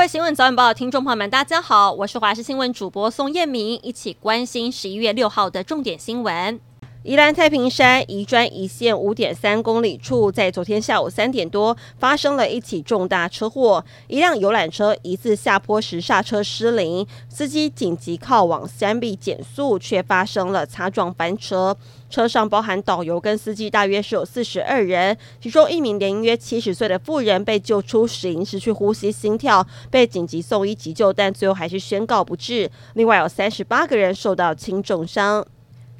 位新闻早晚报听众朋友们，大家好，我是华视新闻主播宋燕明，一起关心十一月六号的重点新闻。宜兰太平山宜专一线五点三公里处，在昨天下午三点多发生了一起重大车祸，一辆游览车疑似下坡时刹车失灵，司机紧急靠往山壁减速，却发生了擦撞翻车。车上包含导游跟司机，大约是有四十二人，其中一名年约七十岁的妇人被救出时已失去呼吸心跳，被紧急送医急救，但最后还是宣告不治。另外有三十八个人受到轻重伤。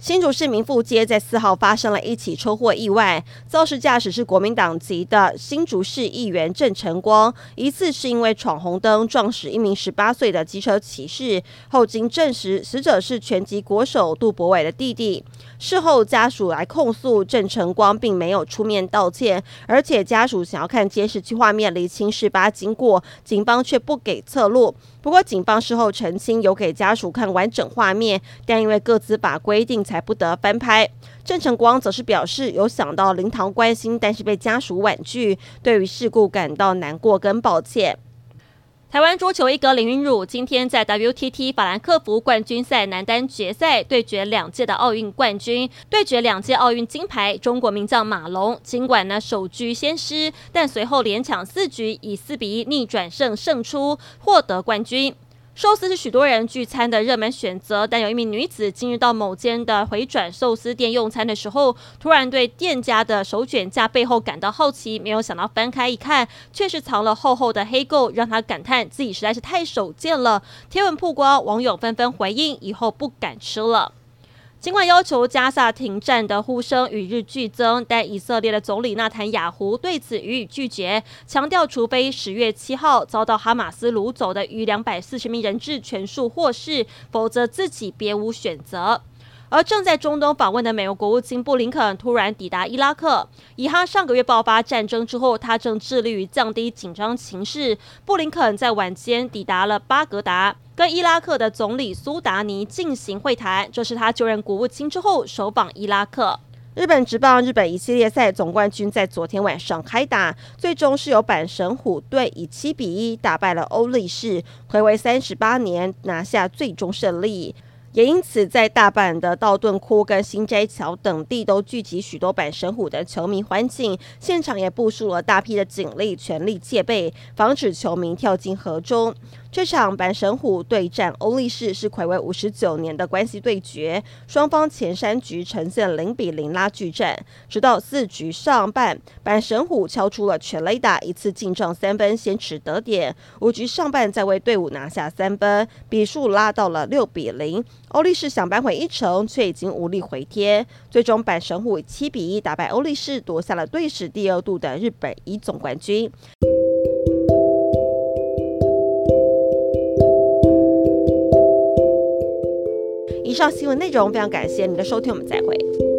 新竹市民富街在四号发生了一起车祸意外，肇事驾驶是国民党籍的新竹市议员郑晨光，疑似是因为闯红灯撞死一名十八岁的机车骑士，后经证实死者是拳击国手杜博伟的弟弟。事后家属来控诉郑晨光并没有出面道歉，而且家属想要看监视器画面厘清事发经过，警方却不给侧录。不过警方事后澄清有给家属看完整画面，但因为各自把规定，才不得翻拍。郑晨光则是表示有想到灵堂关心，但是被家属婉拒，对于事故感到难过跟抱歉。台湾桌球一哥林昀儒今天在 WTT 法兰克福冠军赛男单决赛对决两届的奥运冠军，对决两届奥运金牌中国名将马龙。尽管呢首局先失，但随后连抢四局，以四比一逆转胜胜出，获得冠军。寿司是许多人聚餐的热门选择，但有一名女子今日到某间的回转寿司店用餐的时候，突然对店家的手卷架背后感到好奇，没有想到翻开一看，却是藏了厚厚的黑垢，让她感叹自己实在是太手贱了。贴文曝光，网友纷纷回应，以后不敢吃了。尽管要求加萨停战的呼声与日俱增，但以色列的总理纳坦雅胡对此予以拒绝，强调除非十月七号遭到哈马斯掳走的逾两百四十名人质全数获释，否则自己别无选择。而正在中东访问的美国国务卿布林肯突然抵达伊拉克，以哈上个月爆发战争之后，他正致力于降低紧张情势。布林肯在晚间抵达了巴格达，跟伊拉克的总理苏达尼进行会谈，这是他就任国务卿之后首访伊拉克。日本职棒日本一系列赛总冠军在昨天晚上开打，最终是由阪神虎队以七比一打败了欧力士，回违三十八年拿下最终胜利。也因此，在大阪的道顿堀跟新斋桥等地都聚集许多阪神虎的球迷欢庆，现场也部署了大批的警力，全力戒备，防止球迷跳进河中。这场阪神虎对战欧力士是暌违五十九年的关系对决，双方前三局呈现零比零拉锯战，直到四局上半，阪神虎敲出了全垒打，一次进账三分，先取得点。五局上半再为队伍拿下三分，比数拉到了六比零。欧力士想扳回一城，却已经无力回天。最终阪神虎以七比一打败欧力士，夺下了队史第二度的日本一总冠军。以上新闻内容非常感谢您的收听，我们再会。